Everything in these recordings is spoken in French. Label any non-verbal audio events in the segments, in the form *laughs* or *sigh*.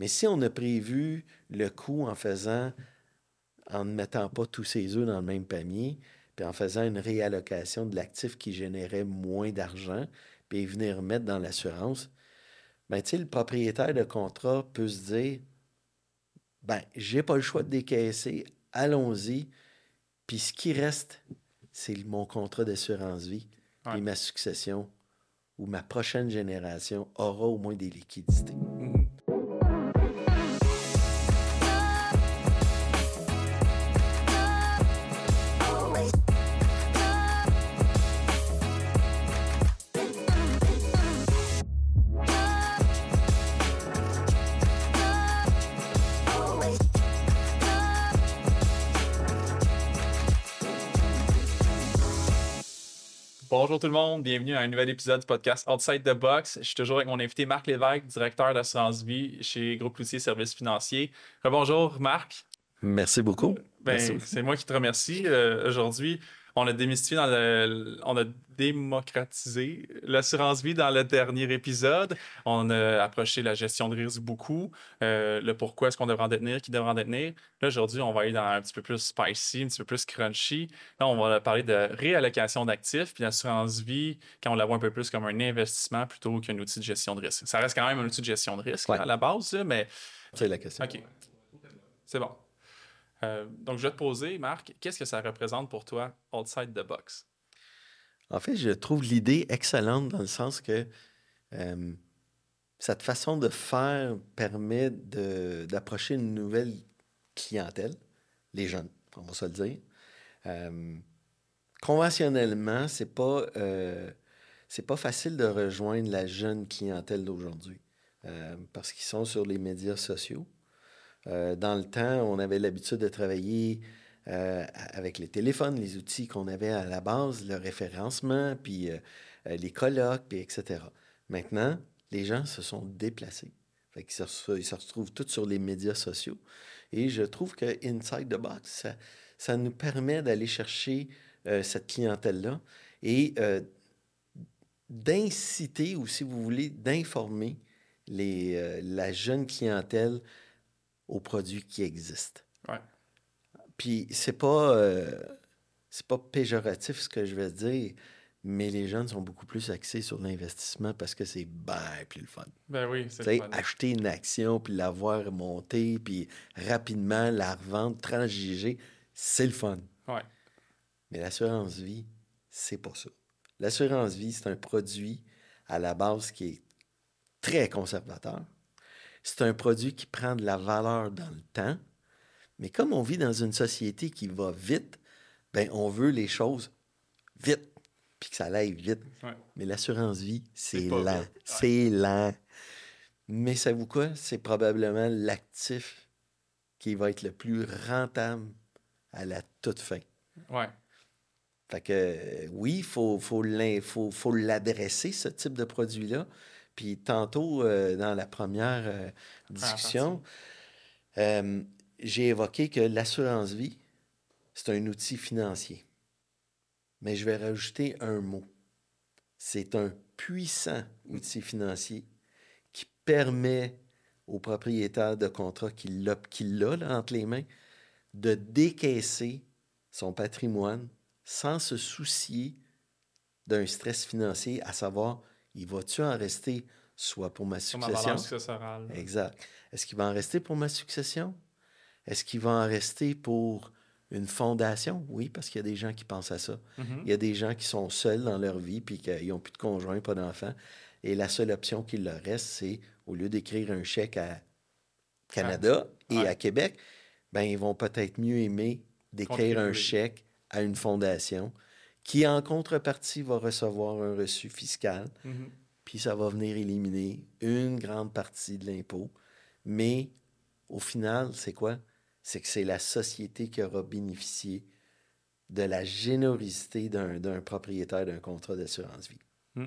Mais si on a prévu le coût en faisant, en ne mettant pas tous ses œufs dans le même panier, puis en faisant une réallocation de l'actif qui générait moins d'argent, puis venir mettre dans l'assurance, ben, le propriétaire de contrat peut se dire, ben, j'ai pas le choix de décaisser, allons-y, puis ce qui reste, c'est mon contrat d'assurance vie et ma succession ou ma prochaine génération aura au moins des liquidités. Bonjour tout le monde, bienvenue à un nouvel épisode du podcast Outside the Box. Je suis toujours avec mon invité Marc Lévesque, directeur d'assurance vie chez Groupe Loutier Services Financiers. Bonjour Marc. Merci beaucoup. Ben, c'est moi qui te remercie. Euh, aujourd'hui, on a démystifié dans le, on a démocratisé l'assurance vie dans le dernier épisode. On a approché la gestion de risque beaucoup, euh, le pourquoi est-ce qu'on devrait en détenir, qui devrait en détenir. Là, aujourd'hui, on va aller dans un petit peu plus spicy, un petit peu plus crunchy. Là, on va parler de réallocation d'actifs, puis l'assurance vie, quand on la voit un peu plus comme un investissement plutôt qu'un outil de gestion de risque. Ça reste quand même un outil de gestion de risque à la base, mais... C'est la question. OK. C'est bon. Euh, donc, je vais te poser, Marc, qu'est-ce que ça représente pour toi, outside the box? En fait, je trouve l'idée excellente dans le sens que euh, cette façon de faire permet d'approcher une nouvelle clientèle, les jeunes, on va se le dire. Euh, conventionnellement, c'est pas c'est pas facile de rejoindre la jeune clientèle d'aujourd'hui parce qu'ils sont sur les médias sociaux. Euh, dans le temps, on avait l'habitude de travailler euh, avec les téléphones, les outils qu'on avait à la base, le référencement, puis euh, les colloques, puis etc. Maintenant, les gens se sont déplacés. Fait ils, se, ils se retrouvent tous sur les médias sociaux. Et je trouve que Inside the Box, ça, nous permet d'aller chercher cette clientèle-là et d'inciter, ou si vous voulez, d'informer la jeune clientèle aux produits qui existent. Ouais. Puis c'est pas euh, c'est pas péjoratif ce que je vais dire, mais les jeunes sont beaucoup plus axés sur l'investissement parce que c'est bien plus le fun. Ben oui, c'est le fun. Acheter une action, puis la voir monter, puis rapidement la revendre, transiger, c'est le fun. Ouais. Mais l'assurance vie, c'est pas ça. L'assurance vie, c'est un produit à la base qui est très conservateur c'est un produit qui prend de la valeur dans le temps. Mais comme on vit dans une société qui va vite, ben on veut les choses vite, puis que ça aille vite. Mais l'assurance vie, c'est lent. C'est lent. Mais savez-vous quoi? C'est probablement l'actif qui va être le plus rentable à la toute fin. Ouais. Fait que oui, il faut, faut l'adresser, ce type de produit-là. Puis tantôt, euh, dans la première euh, discussion, euh, j'ai évoqué que l'assurance vie, c'est un outil financier. Mais je vais rajouter un mot. C'est un puissant outil financier qui permet au propriétaire de contrat qui l'a, entre les mains de décaisser son patrimoine sans se soucier d'un stress financier, à savoir il va-tu en rester soit pour ma succession? exact. Est-ce qu'il va en rester pour ma succession? Est-ce qu'il va en rester pour une fondation? Oui, parce qu'il y a des gens qui pensent à ça. Mm-hmm. Il y a des gens qui sont seuls dans leur vie puis qui n'ont plus de conjoint, pas d'enfants. Et la seule option qu'il leur reste, c'est au lieu d'écrire un chèque à Canada et à Québec, ben, ils vont peut-être mieux aimer d'écrire un chèque à une fondation qui, en contrepartie, va recevoir un reçu fiscal. Mm-hmm. Puis ça va venir éliminer une grande partie de l'impôt. Mais au final, c'est quoi? C'est que c'est la société qui aura bénéficié de la générosité d'un propriétaire d'un contrat d'assurance vie. Mm.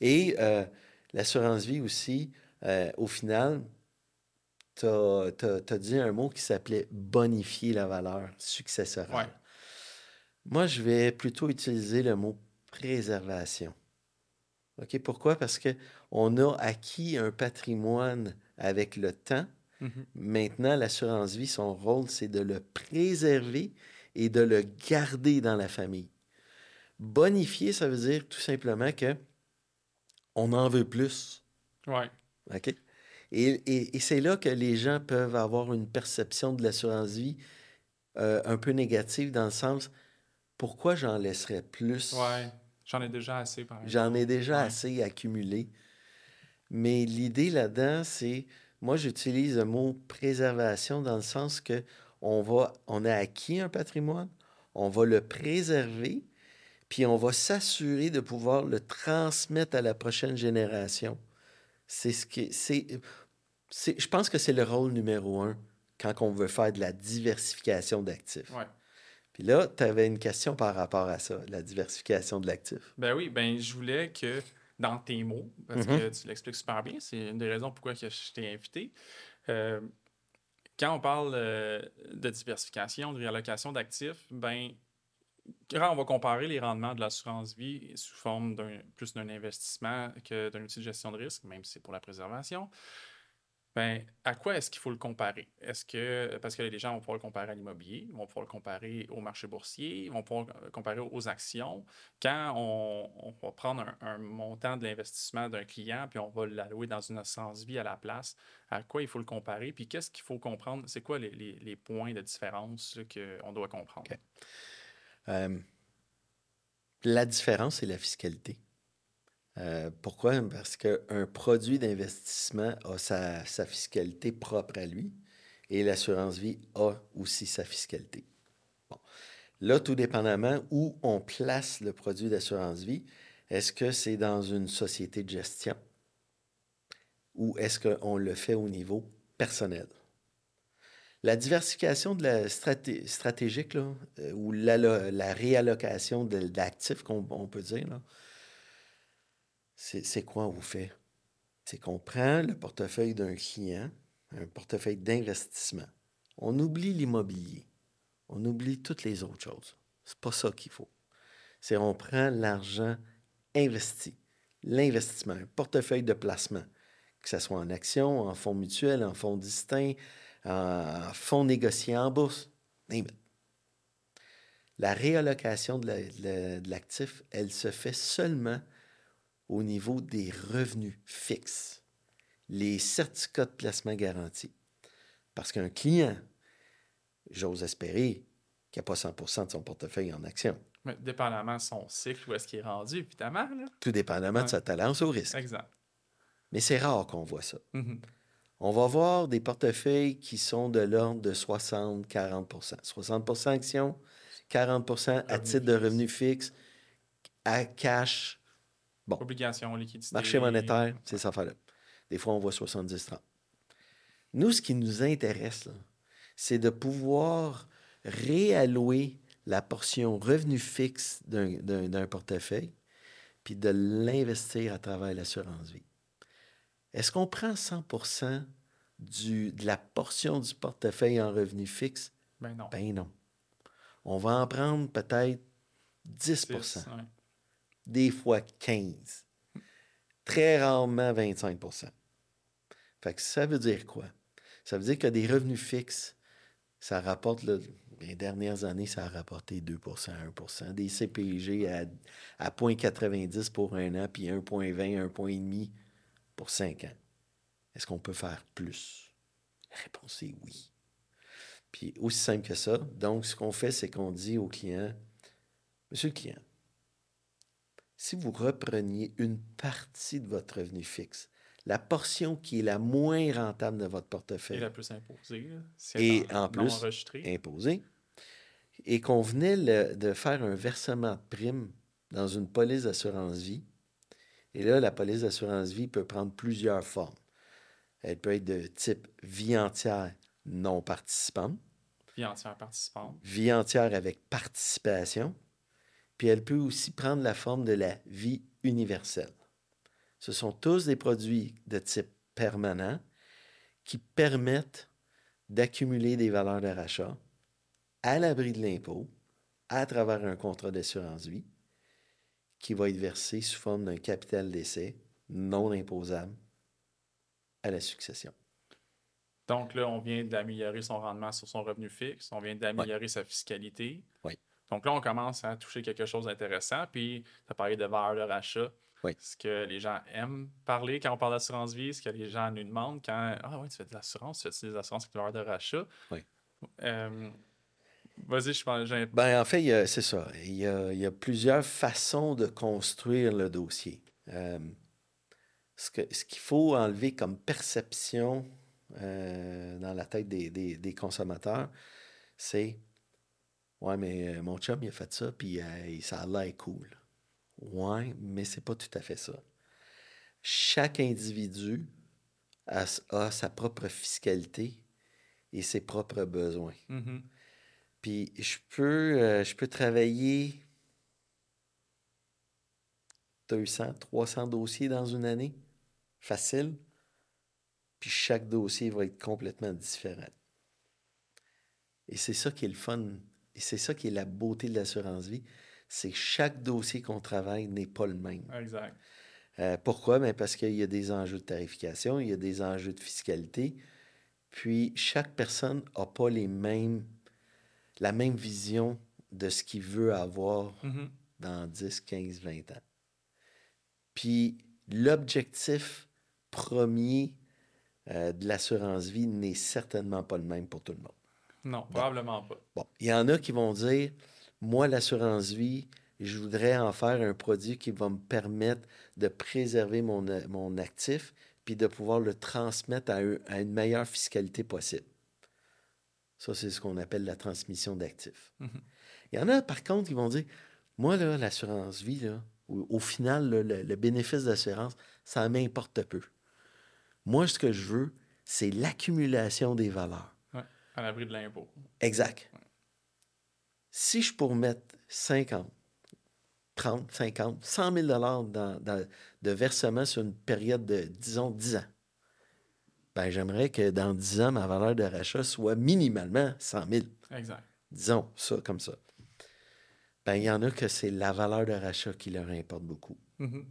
Et euh, l'assurance vie aussi, euh, au final, tu as, dit un mot qui s'appelait bonifier la valeur successorale. Moi, je vais plutôt utiliser le mot préservation. OK? Pourquoi? Parce qu'on a acquis un patrimoine avec le temps, Mhm. Maintenant, l'assurance vie, son rôle, c'est de le préserver et de le garder dans la famille. Bonifier, ça veut dire tout simplement que on en veut plus. Ouais. OK? Et, et- et c'est là que les gens peuvent avoir une perception de l'assurance vie euh, un peu négative dans le sens pourquoi j'en laisserais plus? Ouais. J'en ai déjà assez, par exemple. J'en ai déjà Ouais. assez accumulé. Mais l'idée là-dedans, c'est, moi j'utilise le mot préservation dans le sens que on va, on a acquis un patrimoine, on va le préserver, puis on va s'assurer de pouvoir le transmettre à la prochaine génération. C'est ce qui, c'est, c'est, je pense que c'est le rôle numéro un quand on veut faire de la diversification d'actifs. Ouais. Puis là, tu avais une question par rapport à ça, la diversification de l'actif. Ben oui, ben je voulais que dans tes mots, parce Mhm. que tu l'expliques super bien, c'est une des raisons pourquoi que je t'ai invité. euh, quand on parle euh, de diversification, de réallocation d'actifs, ben quand on va comparer les rendements de l'assurance vie sous forme d'un plus d'un investissement que d'un outil de gestion de risque, même si c'est pour la préservation, ben, à quoi est-ce qu'il faut le comparer? Est-ce que, parce que les gens vont pouvoir le comparer à l'immobilier, vont pouvoir le comparer au marché boursier, vont pouvoir le comparer aux actions. Quand on, va prendre un, montant de l'investissement d'un client, puis on va l'allouer dans une assurance vie à la place, à quoi il faut le comparer? Puis qu'est-ce qu'il faut comprendre? C'est quoi les, points de différence qu'on doit comprendre? Euh, la différence, c'est la fiscalité. Euh, pourquoi? Parce qu'un produit d'investissement a sa, fiscalité propre à lui et l'assurance vie a aussi sa fiscalité. Bon. Là, tout dépendamment où on place le produit d'assurance vie, est-ce que c'est dans une société de gestion ou est-ce qu'on le fait au niveau personnel? La diversification de la straté- stratégique, là, euh, ou la, réallocation d'actifs, qu'on on peut dire, là, c'est quoi on fait? C'est qu'on prend le portefeuille d'un client, un portefeuille d'investissement. On oublie l'immobilier. On oublie toutes les autres choses. C'est pas ça qu'il faut. C'est on prend l'argent investi, l'investissement, un portefeuille de placement, que ce soit en actions, en fonds mutuels, en fonds distincts, en fonds négociés en bourse. La réallocation de l'actif, elle se fait seulement au niveau des revenus fixes, les certificats de placement garantis. Parce qu'un client, j'ose espérer, qui n'a pas 100% de son portefeuille en actions, Mais dépendamment de son cycle, où est-ce qu'il est rendu, évidemment. Là. tout dépendamment de sa talence au risque. Exact. Mais c'est rare qu'on voit ça. Mhm. On va voir des portefeuilles qui sont de l'ordre de 60-40% 60% actions, 40% à Revenu titre de fixe. revenus fixes, à cash, Bon. Obligations, liquidité. marché monétaire, c'est ça faire là. Des fois, on voit 70-30. Nous, ce qui nous intéresse, c'est de pouvoir réallouer la portion revenu fixe d'un- portefeuille, puis de l'investir à travers l'assurance vie. Est-ce qu'on prend 100 du, de la portion du portefeuille en revenu fixe? Ben non. Ben non. On va en prendre peut-être 10 Six, ouais. Des fois 15 Très rarement 25% Fait que ça veut dire quoi? Ça veut dire que des revenus fixes, ça rapporte, les dernières années, ça a rapporté 2% 1% Des CPG à, à 0,90 pour un an, puis 1,20, 1,5 pour 5 ans. Est-ce qu'on peut faire plus? La réponse est oui. Puis aussi simple que ça. Donc, ce qu'on fait, c'est qu'on dit au client, Monsieur le client, si vous repreniez une partie de votre revenu fixe, la portion qui est la moins rentable de votre Et portefeuille la plus imposée. si Et en plus, imposée, et qu'on venait le- de faire un versement de prime dans une police d'assurance vie, et là, la police d'assurance vie peut prendre plusieurs formes. Elle peut être de type vie entière non participante, Vie entière participante. vie entière avec participation, puis elle peut aussi prendre la forme de la vie universelle. Ce sont tous des produits de type permanent qui permettent d'accumuler des valeurs de rachat à l'abri de l'impôt à travers un contrat d'assurance vie qui va être versé sous forme d'un capital d'essai non imposable à la succession. Donc là, on vient d'améliorer son rendement sur son revenu fixe, on vient d'améliorer sa fiscalité. Oui. Donc là, on commence à toucher quelque chose d'intéressant. Puis, tu as parlé de valeur de rachat. Oui. Ce que les gens aiment parler quand on parle d'assurance vie, ce que les gens nous demandent quand Ah oui, tu fais de l'assurance, tu fais des assurances avec valeur de rachat. Oui. Euh, Vas-y, je pense. Ben, en fait, c'est ça. Il y, a, il y a plusieurs façons de construire le dossier. Euh, ce que, ce qu'il faut enlever comme perception euh, dans la tête des, des- des consommateurs, c'est Ouais, mais euh, mon chum, il a fait ça, puis euh, ça a l'air cool. Ouais, mais c'est pas tout à fait ça. Chaque individu a, sa propre fiscalité et ses propres besoins. Mhm. Puis je peux, euh, je peux travailler 200, 300 dossiers dans une année, facile. Puis chaque dossier va être complètement différent. Et c'est ça qui est le fun. Et c'est ça qui est la beauté de l'assurance vie. C'est que chaque dossier qu'on travaille n'est pas le même. Exact. Euh, pourquoi? Ben parce qu'il y a des enjeux de tarification, il y a des enjeux de fiscalité. Puis chaque personne n'a pas les mêmes, la même vision de ce qu'il veut avoir Mhm. dans 10, 15, 20 ans. Puis l'objectif premier euh, de l'assurance vie n'est certainement pas le même pour tout le monde. Non, probablement pas. Bon, il y en a qui vont dire, moi, l'assurance vie, je voudrais en faire un produit qui va me permettre de préserver mon, mon actif puis de pouvoir le transmettre à, un- à une meilleure fiscalité possible. Ça, c'est ce qu'on appelle la transmission d'actifs. Mhm. Il y en a, par contre, qui vont dire, moi, là, l'assurance vie, là, au, au final, là, le, le bénéfice d'assurance, ça m'importe peu. Moi, ce que je veux, c'est l'accumulation des valeurs. À l'abri de l'impôt. Exact. Si je pourrais mettre 50, 30, 50, 100 000 dans, dans- de versement sur une période de, disons, 10 ans, ben, j'aimerais que dans 10 ans, ma valeur de rachat soit minimalement 100 000. Exact. Disons ça comme ça. Ben, il y en a que c'est la valeur de rachat qui leur importe beaucoup. Mhm.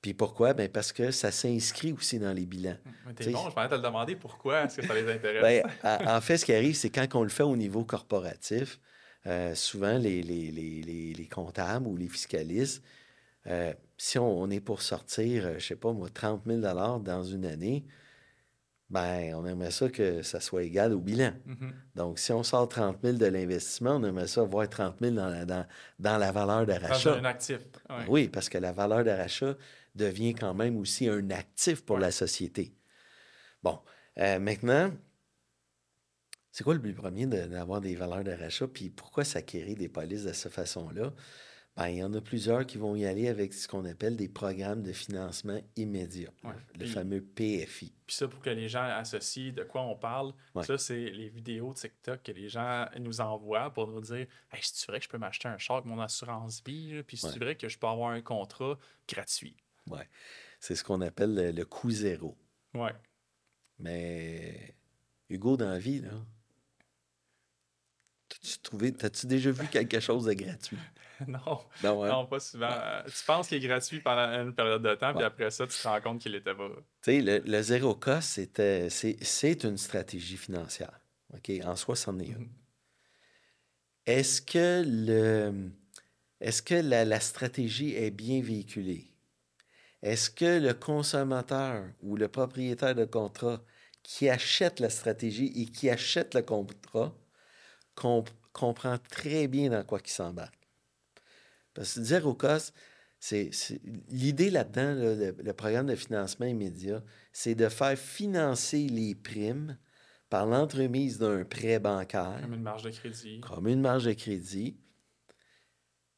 Puis pourquoi? Ben, parce que ça s'inscrit aussi dans les bilans. Mais T'es bon, je m'arrête à te demander pourquoi est-ce que ça les intéresse? Ben, en fait, ce qui arrive, c'est quand on le fait au niveau corporatif, euh, souvent les, les, les, les, les comptables ou les fiscalistes, euh, si on, on est pour sortir, euh, je sais pas moi, 30 000 dans une année, ben, on aimerait ça que ça soit égal au bilan. Mhm. Donc, si on sort 30 000 de l'investissement, on aimerait ça voir 30 000 dans la, dans, dans la valeur de Dans un actif. Ouais. Oui, parce que la valeur de rachat devient quand même aussi un actif pour la société. Bon, euh, maintenant, c'est quoi le but premier de- d'avoir des valeurs de rachat? Puis pourquoi s'acquérir des polices de cette façon-là? Ben, il y en a plusieurs qui vont y aller avec ce qu'on appelle des programmes de financement immédiat, Ouais. le Puis- fameux PFI. Puis ça, pour que les gens associent de quoi on parle, Ouais. ça, c'est les vidéos TikTok que les gens nous envoient pour nous dire Hey, c'est vrai que je peux m'acheter un char avec mon assurance vie, puis c'est Ouais. vrai que je peux avoir un contrat gratuit? Ouais. C'est ce qu'on appelle le, le coût zéro. Ouais. Mais Hugo, dans la vie, là, t'as-tu trouvé, t'as-tu déjà vu quelque chose de gratuit? *laughs* non, Non, hein? non, pas souvent. Euh, Tu penses qu'il est gratuit pendant une période de temps, puis après ça, tu te rends compte qu'il était pas. Tu sais, le, le zéro cost, c'était, c'est, c'est une stratégie financière. OK? En soi, c'en est une. Mhm. Est-ce que, le, est-ce que la, la stratégie est bien véhiculée? Est-ce que le consommateur ou le propriétaire de contrat qui achète la stratégie et qui achète le contrat comp- comprend très bien dans quoi il s'embarque? Parce que zéro cost, c'est, c'est- l'idée là-dedans, là, le, le programme de financement immédiat, c'est de faire financer les primes par l'entremise d'un prêt bancaire Comme une marge de crédit. comme une marge de crédit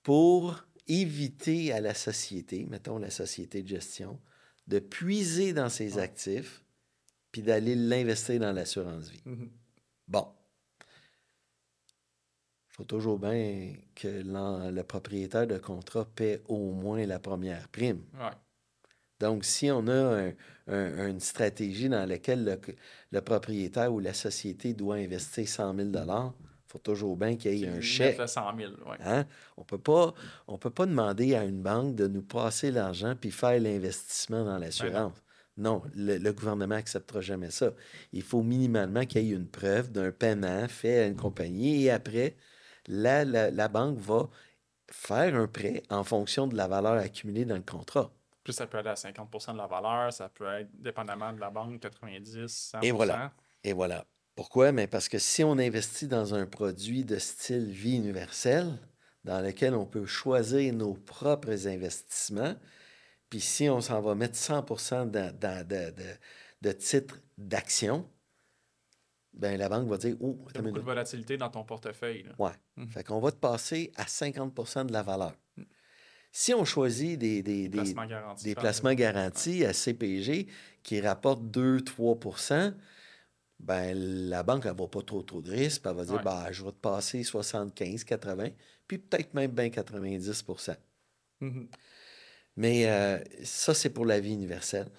pour éviter à la société, mettons la société de gestion, de puiser dans ses Ouais. actifs puis d'aller l'investir dans l'assurance vie. Mhm. Bon. Il faut toujours bien que le propriétaire de contrat paie au moins la première prime. Ouais. Donc, si on a un- un- une stratégie dans laquelle le, le propriétaire ou la société doit investir 100 000 il faut toujours bien qu'il y ait un chèque. le 100 000. Ouais. Hein? On peut pas, on peut pas demander à une banque de nous passer l'argent puis faire l'investissement dans l'assurance. Non, le, gouvernement n'acceptera jamais ça. Il faut minimalement qu'il y ait une preuve d'un paiement fait à une compagnie et après, la, la, banque va faire un prêt en fonction de la valeur accumulée dans le contrat. Plus ça peut aller à 50% de la valeur, ça peut être dépendamment de la banque, 90, 100 Et voilà. Et voilà. Pourquoi? Mais parce que si on investit dans un produit de style vie universelle, dans lequel on peut choisir nos propres investissements, puis si on s'en va mettre 100% de, titres d'action, ben la banque va dire Oh, il y a beaucoup de volatilité dans ton portefeuille. Oui. Mhm. Fait qu'on va te passer à 50% de la valeur. Mm. Si on choisit des, des, placements garantis, des placements garantis à CPG qui rapportent 2-3 ben, la banque n'a pas trop, trop de risques. Elle va dire ben, je vais te passer 75, 80, puis peut-être même bien 90 mm-hmm. Mais euh, ça, c'est pour la vie universelle.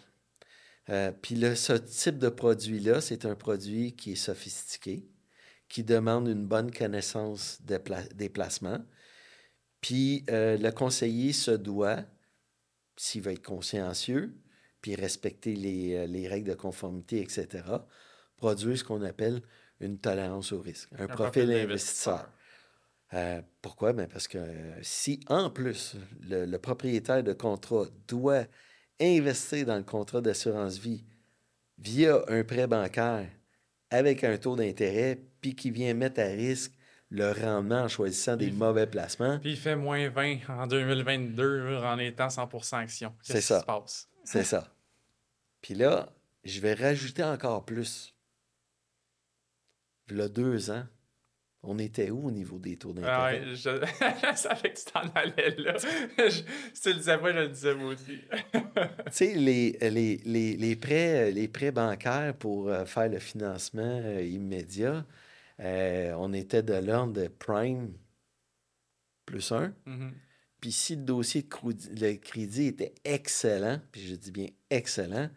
Euh, puis ce type de produit-là, c'est un produit qui est sophistiqué, qui demande une bonne connaissance des, placements. Puis euh, le conseiller se doit, s'il veut être consciencieux, puis respecter les, les règles de conformité, etc., produire ce qu'on appelle une tolérance au risque, un, profil investisseur. Euh, pourquoi? Ben parce que si, en plus, le, propriétaire de contrat doit investir dans le contrat d'assurance vie via un prêt bancaire avec un taux d'intérêt, puis qui vient mettre à risque le rendement en choisissant des mauvais placements. Puis il fait moins 20 en 2022 en étant 100% action. C'est ça. C'est ça. Puis là, je vais rajouter encore plus il deux ans, on était où au niveau des taux d'intérêt? Ouais, *laughs* je... savais que tu t'en allais là. je... Si tu le disais pas, je le disais moi aussi. tu sais, les, les, les, les, prêts, les prêts bancaires pour euh, faire le financement euh, immédiat, euh, on était de l'ordre de prime plus un. Mm-hmm. Puis si le dossier de crédit était excellent, puis je dis bien excellent,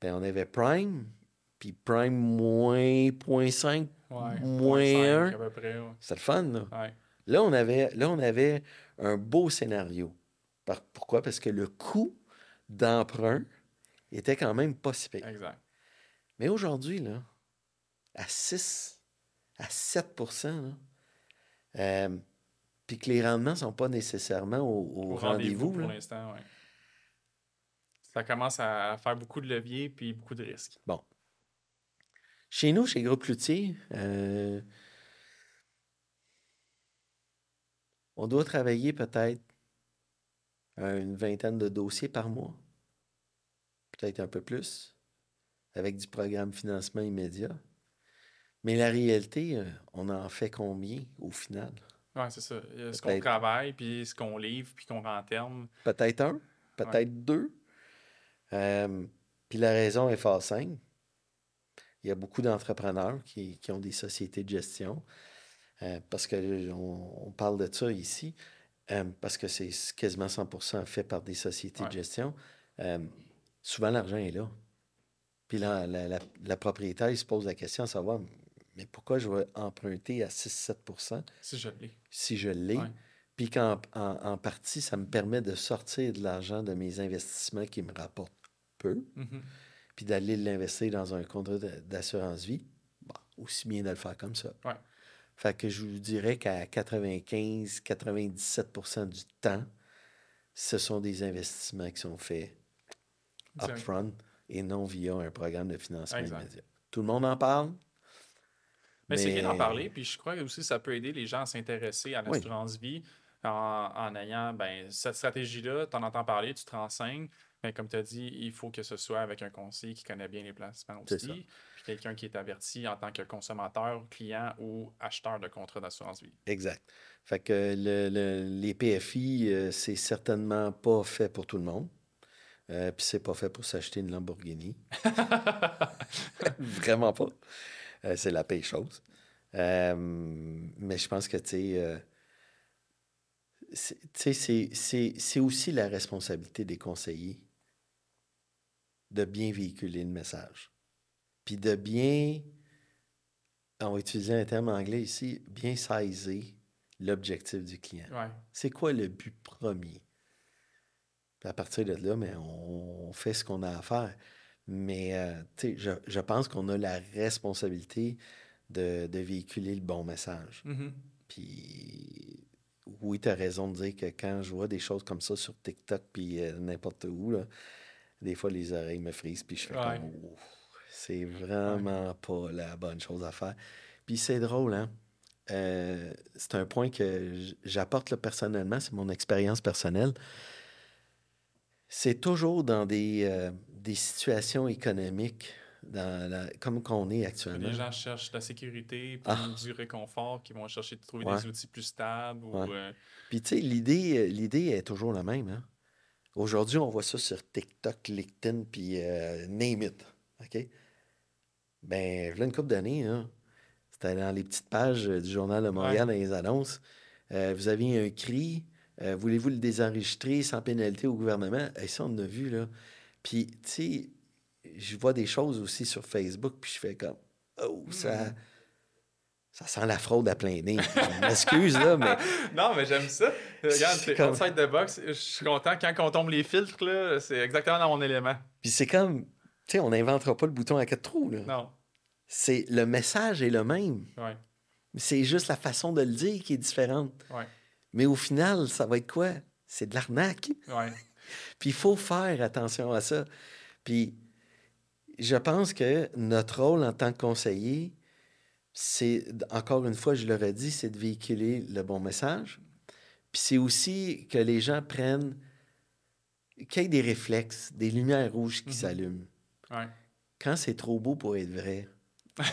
ben on avait prime, puis Prime moins 0.5, moins 1. C'est le fun, là. Là, on avait, là, on avait un beau scénario. pourquoi? Parce que le coût d'emprunt était quand même pas si pire. Exact. Mais aujourd'hui, là, à 6, à 7% euh, puis que les rendements ne sont pas nécessairement au, rendez-vous. pour l'instant, oui. Ça commence à faire beaucoup de leviers puis beaucoup de risques. Bon. Chez nous, chez Groupe Loutier, euh, on doit travailler peut-être une vingtaine de dossiers par mois, peut-être un peu plus, avec du programme financement immédiat. Mais la réalité, euh, on en fait combien au final? Oui, c'est ça. Ce qu'on travaille, puis ce qu'on livre, puis qu'on renterne. Peut-être un, peut-être deux. Euh, puis la raison est fort simple. Il y a beaucoup d'entrepreneurs qui, ont des sociétés de gestion. Euh, parce qu'on on parle de ça ici, euh, parce que c'est quasiment 100 fait par des sociétés de gestion. Euh, souvent, l'argent est là. Puis là, la, propriétaire, il se pose la question à savoir, mais pourquoi je vais emprunter à 6-7 Si je l'ai. Si je l'ai? Puis qu'en en, partie, ça me permet de sortir de l'argent de mes investissements qui me rapportent peu. Mm-hmm puis d'aller l'investir dans un contrat d'assurance vie, aussi bien de le faire comme ça. Ouais. Fait que je vous dirais qu'à 95-97% du temps, ce sont des investissements qui sont faits upfront et non via un programme de financement immédiat. Tout le monde en parle. Mais, c'est bien d'en parler, puis je crois que aussi ça peut aider les gens à s'intéresser à l'assurance vie en, ayant ben, cette stratégie-là, tu en entends parler, tu te renseignes, mais comme tu as dit, il faut que ce soit avec un conseiller qui connaît bien les placements aussi. Puis quelqu'un qui est averti en tant que consommateur, client ou acheteur de contrat d'assurance vie. Exact. Fait que les PFI, euh, c'est certainement pas fait pour tout le monde. Euh, puis c'est pas fait pour s'acheter une Lamborghini. *laughs* Vraiment pas. Euh, c'est la paix chose. mais je pense que, tu sais, c'est aussi la responsabilité des conseillers de bien véhiculer le message. Puis de bien, on va utiliser un terme anglais ici, bien saisir l'objectif du client. C'est quoi le but premier? Puis à partir de là, mais on fait ce qu'on a à faire. Mais euh, je, je, pense qu'on a la responsabilité de, de, véhiculer le bon message. Mm-hmm. Puis oui, tu as raison de dire que quand je vois des choses comme ça sur TikTok puis euh, n'importe où, là, des fois les oreilles me frisent puis je fais comme c'est vraiment pas la bonne chose à faire. Puis c'est drôle, hein? Euh, c'est un point que j'apporte personnellement, c'est mon expérience personnelle. C'est toujours dans des, euh, des situations économiques dans la, comme qu'on est actuellement. Les gens cherchent la sécurité, puis ah. du réconfort, qui vont chercher de trouver des outils plus stables. Euh, puis tu sais, l'idée, l'idée est toujours la même. Hein? Aujourd'hui, on voit ça sur TikTok, LinkedIn, puis name it. OK? Ben, a une couple d'années, hein, c'était dans les petites pages du Journal de Montréal dans les annonces. Euh, vous aviez un cri, euh, voulez-vous le désenregistrer sans pénalité au gouvernement? Et ça, on a vu, là. Puis, tu sais, je vois des choses aussi sur Facebook, puis je fais comme, oh, ça. Hmm. Ça sent la fraude à plein nez. Je m'excuse, là, mais. *laughs* non, mais j'aime ça. *laughs* Regarde, c'est comme... outside the box. Je suis content quand on tombe les filtres, là, c'est exactement dans mon élément. Puis c'est comme, tu sais, on n'inventera pas le bouton à quatre trous, là. Non c'est le message est le même. C'est juste la façon de le dire qui est différente. Mais au final, ça va être quoi? C'est de l'arnaque. *laughs* Puis il faut faire attention à ça. Puis je pense que notre rôle en tant que conseiller, c'est, encore une fois, je le redis, c'est de véhiculer le bon message. Puis c'est aussi que les gens prennent, qu'il y ait des réflexes, des lumières rouges qui mm-hmm. s'allument. Quand c'est trop beau pour être vrai, *laughs*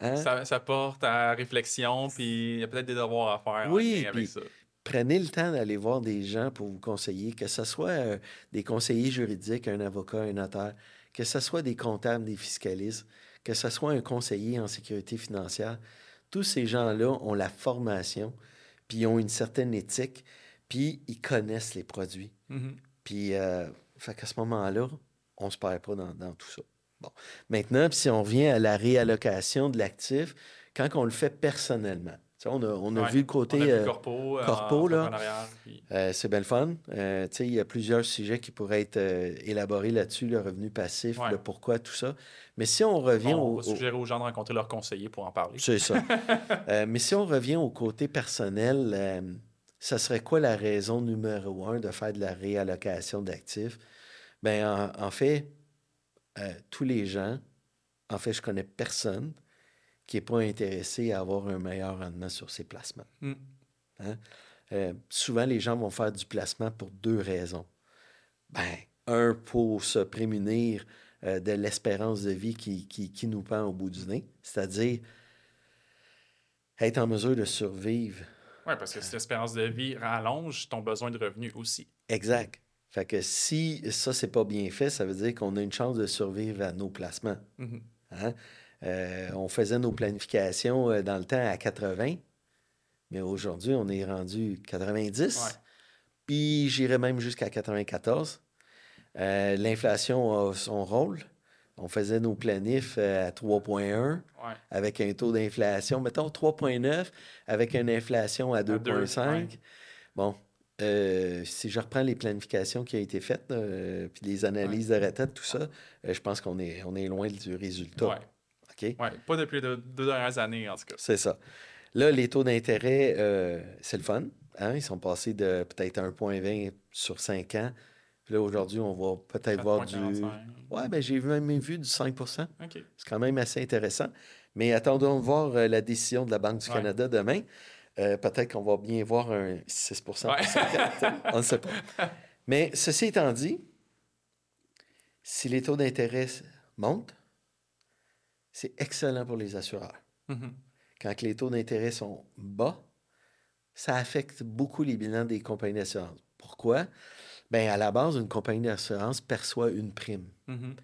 Hein? ça, porte à réflexion, puis il y a peut-être des devoirs à faire oui, avec ça. Prenez le temps d'aller voir des gens pour vous conseiller, que ce soit euh, des conseillers juridiques, un avocat, un notaire, que ce soit des comptables, des fiscalistes, que ce soit un conseiller en sécurité financière. Tous ces gens-là ont la formation, puis ils ont une certaine éthique, puis ils connaissent les produits. Mm-hmm. Puis, euh, fait qu'à ce moment-là, on ne se perd pas dans tout ça. Maintenant, si on revient à la réallocation de l'actif, quand on le fait personnellement, on a, on a vu le côté euh, corpo, corpo là. Euh, c'est bien le fun. Euh, il y a plusieurs sujets qui pourraient être élaborés là-dessus, le revenu passif, le pourquoi, tout ça. Mais si on revient on au. va suggérer aux gens de rencontrer leur conseiller pour en parler. C'est ça. *laughs* mais si on revient au côté personnel, ça serait quoi la raison numéro un de faire de la réallocation d'actifs? Bien, en fait, euh, tous les gens, en fait, je connais personne qui n'est pas intéressé à avoir un meilleur rendement sur ses placements. Mm. Hein? Euh, souvent, les gens vont faire du placement pour deux raisons. Ben, un, pour se prémunir euh, de l'espérance de vie qui, qui, nous pend au bout du nez, c'est-à-dire être en mesure de survivre. Oui, parce que cette espérance de vie rallonge ton besoin de revenus aussi. Exact. Fait que si ça, c'est pas bien fait, ça veut dire qu'on a une chance de survivre à nos placements. Mm-hmm. Hein? Euh, on faisait nos planifications euh, dans le temps à 80, mais aujourd'hui, on est rendu 90. Puis j'irais même jusqu'à 94. Euh, l'inflation a son rôle. On faisait nos planifs à 3,1 avec un taux d'inflation, mettons 3,9 avec une inflation à 2,5. Bon, euh, si je reprends les planifications qui ont été faites, euh, puis les analyses de retraite, tout ça, euh, je pense qu'on est, on est loin du résultat. OK? pas depuis deux, dernières années, en tout cas. C'est ça. Là, les taux d'intérêt, c'est le fun. Hein? Ils sont passés de peut-être 1,20 sur 5 ans. Puis là, aujourd'hui, on va peut-être voir du. Ouais, ben j'ai même vu du 5% C'est quand même assez intéressant. Mais attendons de voir la décision de la Banque du Canada demain. Euh, peut-être qu'on va bien voir un 6% On ne sait pas. *laughs* Mais ceci étant dit, si les taux d'intérêt montent, c'est excellent pour les assureurs. Mm-hmm. Quand les taux d'intérêt sont bas, ça affecte beaucoup les bilans des compagnies d'assurance. Pourquoi? Bien, à la base, une compagnie d'assurance perçoit une prime. Mm-hmm.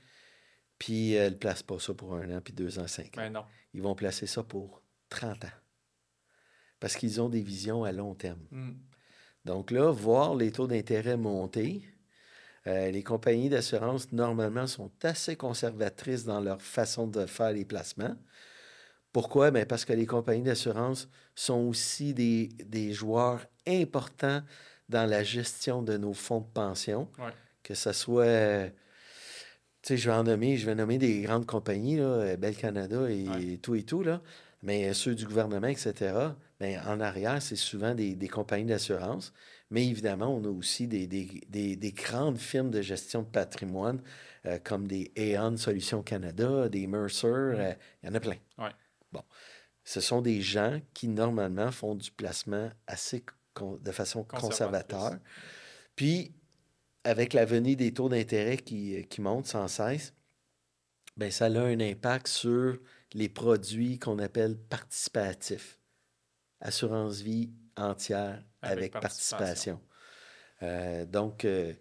Puis elle ne place pas ça pour un an, puis deux ans, cinq ans. Ben non. Ils vont placer ça pour 30 ans parce qu'ils ont des visions à long terme. Mm. Donc là, voir les taux d'intérêt monter, euh, les compagnies d'assurance, normalement, sont assez conservatrices dans leur façon de faire les placements. Pourquoi? Bien parce que les compagnies d'assurance sont aussi des, des, joueurs importants dans la gestion de nos fonds de pension, que ce soit sais, je vais en nommer, je vais nommer des grandes compagnies, là, Bell Canada et tout et tout, là, mais ceux du gouvernement, etc. Bien, en arrière, c'est souvent des, des compagnies d'assurance. Mais évidemment, on a aussi des, des, des, grandes firmes de gestion de patrimoine euh, comme des Aon Solutions Canada, des Mercer, mm. euh, il y en a plein. Bon. Ce sont des gens qui, normalement, font du placement assez de façon conservateur. Puis, avec la venue des taux d'intérêt qui, qui montent sans cesse, bien, ça a un impact sur les produits qu'on appelle participatifs. Assurance vie entière avec, participation. Euh, donc, euh,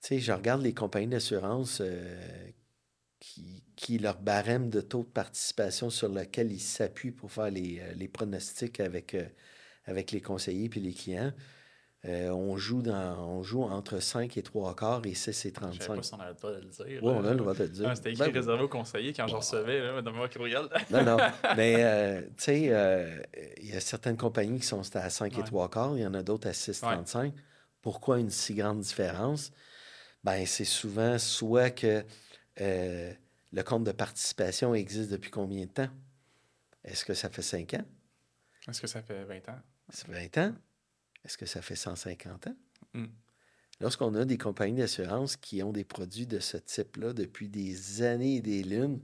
tu sais, je regarde les compagnies d'assurance euh, qui, qui, leur barème de taux de participation sur lequel ils s'appuient pour faire les, les pronostics avec, avec les conseillers puis les clients. Euh, on, joue dans, on joue entre 5 et 3 quarts et 6 et 35. Je ne sais pas si on a le droit de le dire. Oui, on a le droit de le dire. Ah, c'était écrit ben, réservé aux conseillers quand j'en recevais là, dans mon courriel. non, non. Mais, euh, tu sais, euh, il y a certaines compagnies qui sont à 5 et 3 quarts, il y en a d'autres à 6 et 35. Pourquoi une si grande différence? Ben, c'est souvent soit que le compte de participation existe depuis combien de temps? Est-ce que ça fait 5 ans? Est-ce que ça fait 20 ans? Ça fait 20 ans? Est-ce que ça fait 150 ans? Hmm. Lorsqu'on a des compagnies d'assurance qui ont des produits de ce type-là depuis des années et des lunes,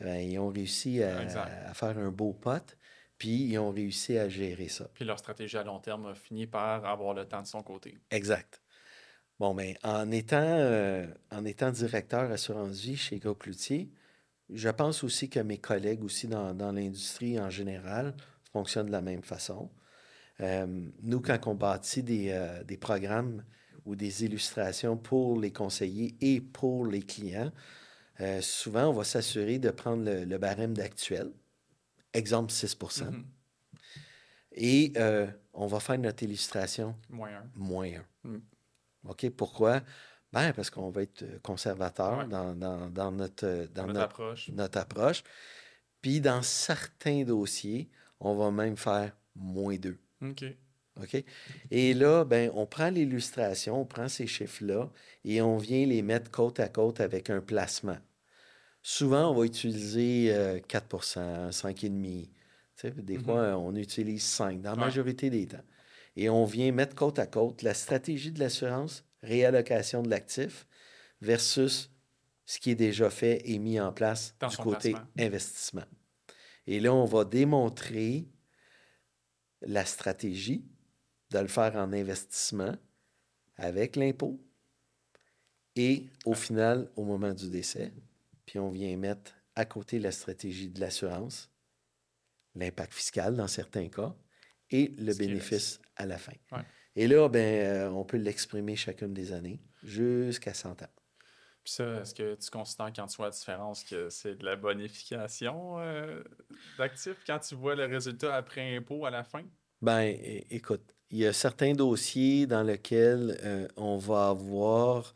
ben, ils ont réussi à, faire un beau pote, puis ils ont réussi à gérer ça. Puis leur stratégie à long terme a fini par avoir le temps de son côté. Exact. Bon, mais ben, en étant, euh, en étant directeur assurance vie chez Groupe Cloutier, je pense aussi que mes collègues aussi dans, dans l'industrie en général fonctionnent de la même façon. Euh, nous, quand on bâtit euh, des, programmes ou des illustrations pour les conseillers et pour les clients, euh, souvent, on va s'assurer de prendre le, barème d'actuel, exemple 6 mm-hmm. Et on va faire notre illustration moins 1. Moins mm. OK, pourquoi? Ben, parce qu'on va être conservateur dans, notre, dans notre, approche. notre approche. Puis dans certains dossiers, on va même faire moins 2. OK. OK? Et là, ben, on prend l'illustration, on prend ces chiffres-là et on vient les mettre côte à côte avec un placement. Souvent, on va utiliser 4% 5,5% Des fois, mm-hmm. on utilise 5 dans la majorité des temps. Et on vient mettre côte à côte la stratégie de l'assurance, réallocation de l'actif, versus ce qui est déjà fait et mis en place du côté investissement. Et là, on va démontrer la stratégie de le faire en investissement avec l'impôt et au final, au moment du décès, puis on vient mettre à côté la stratégie de l'assurance, l'impact fiscal dans certains cas et le bénéfice à la fin. Et là, ben, euh, on peut l'exprimer chacune des années jusqu'à 100 ans. Puis ça, est-ce que tu considères quand tu vois la différence que c'est de la bonification euh, d'actifs quand tu vois le résultat après impôt à la fin? Ben, écoute, il y a certains dossiers dans lesquels euh, on va avoir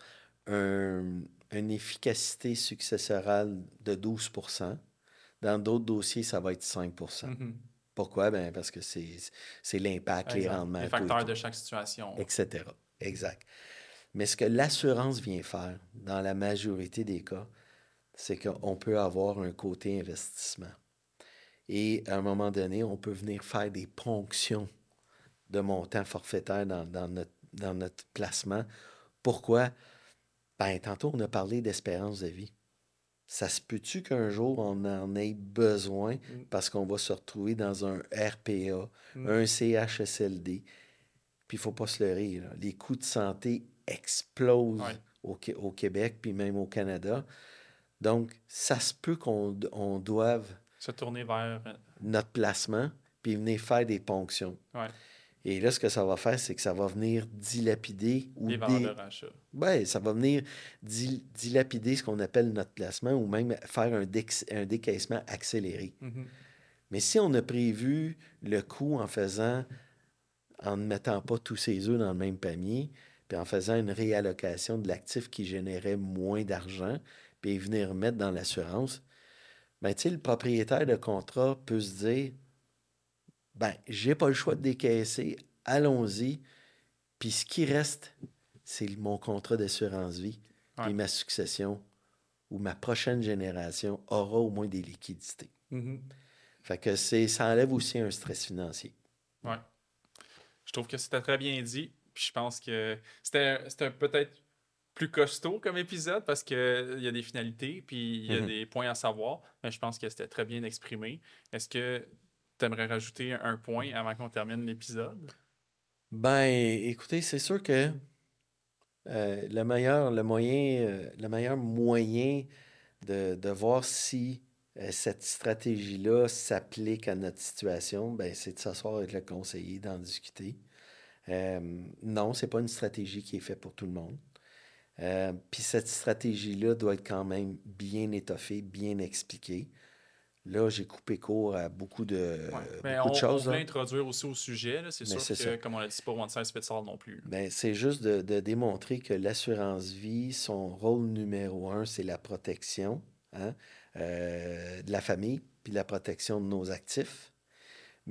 une efficacité successorale de 12% Dans d'autres dossiers, ça va être 5 mm-hmm. Pourquoi? Ben, parce que c'est l'impact, les rendements. Les facteurs de chaque situation. Etc. Exact. Mais ce que l'assurance vient faire, dans la majorité des cas, c'est qu'on peut avoir un côté investissement. Et à un moment donné, on peut venir faire des ponctions de montants forfaitaires dans, notre, dans notre placement. Pourquoi? Ben, tantôt, on a parlé d'espérance de vie. Ça se peut-tu qu'un jour, on en ait besoin mm. parce qu'on va se retrouver dans un RPA, mm. un CHSLD? Puis il ne faut pas se leurrer. Les coûts de santé explose au, au, Québec, puis même au Canada. Donc, ça se peut qu'on on doive se tourner vers euh, notre placement, puis venir faire des ponctions. Et là, ce que ça va faire, c'est que ça va venir dilapider ou les valeurs de rachat. Oui, ça va venir dilapider ce qu'on appelle notre placement ou même faire un, un décaissement accéléré. Mm-hmm. Mais si on a prévu le coût en faisant, en ne mettant pas tous ses œufs dans le même panier, puis en faisant une réallocation de l'actif qui générait moins d'argent, puis venir mettre dans l'assurance, ben, le propriétaire de contrat peut se dire ben, j'ai pas le choix de décaisser, allons-y. Puis ce qui reste, c'est mon contrat d'assurance vie. et ma succession où ma prochaine génération aura au moins des liquidités. Mhm. Fait que ça enlève aussi un stress financier. Ouais. Je trouve que c'était très bien dit. Puis je pense que c'était, peut-être plus costaud comme épisode parce qu'il y a des finalités, puis il y a Mhm. des points à savoir. Mais je pense que c'était très bien exprimé. Est-ce que tu aimerais rajouter un point avant qu'on termine l'épisode? Ben, écoutez, c'est sûr que euh, le meilleur, le moyen, euh, le meilleur moyen de, de voir si euh, cette stratégie-là s'applique à notre situation, ben, c'est de s'asseoir avec le conseiller, d'en discuter. Euh, non, c'est pas une stratégie qui est faite pour tout le monde. Euh, Puis cette stratégie-là doit être quand même bien étoffée, bien expliquée. Là, j'ai coupé court à beaucoup de, Ouais. euh, Mais beaucoup on, de choses. on peut là. introduire aussi au sujet. C'est sûr que, ça. comme on l'a dit, c'est pas one size fits all non plus. Ben, c'est juste de, de démontrer que l'assurance vie, son rôle numéro un, c'est la protection hein, euh, de la famille, puis la protection de nos actifs.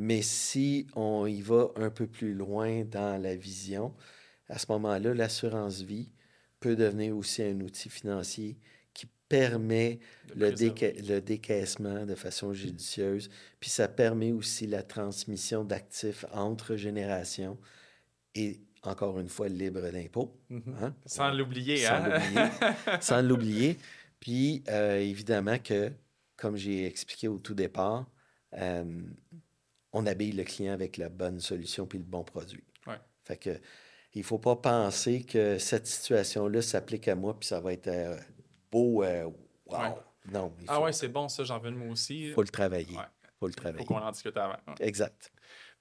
Mais si on y va un peu plus loin dans la vision, à ce moment-là, l'assurance vie peut devenir aussi un outil financier qui permet le, préserver. déca- le décaissement de façon judicieuse, puis ça permet aussi la transmission d'actifs entre générations et, encore une fois, libre d'impôts. Mhm. hein? Sans l'oublier, Sans hein? l'oublier. *laughs* Sans l'oublier. Puis, euh, évidemment que, comme j'ai expliqué au tout départ, euh, on habille le client avec la bonne solution puis le bon produit. Ouais. Fait que, il ne faut pas penser que cette situation-là s'applique à moi puis ça va être euh, beau. euh, wow. Ouais. Non, il faut, ah ouais, c'est bon, ça, j'en veux de moi aussi. faut le travailler. Ouais. faut le Faut travailler. qu'on en discute avant. Exact.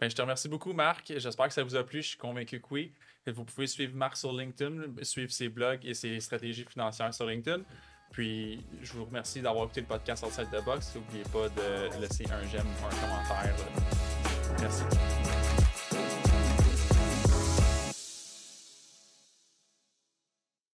Ben, je te remercie beaucoup, Marc. J'espère que ça vous a plu. Je suis convaincu que oui. Vous pouvez suivre Marc sur LinkedIn, suivre ses blogs et ses stratégies financières sur LinkedIn. Puis, je vous remercie d'avoir écouté le podcast Outside the Box. N'oubliez pas de laisser un j'aime ou un commentaire. Merci.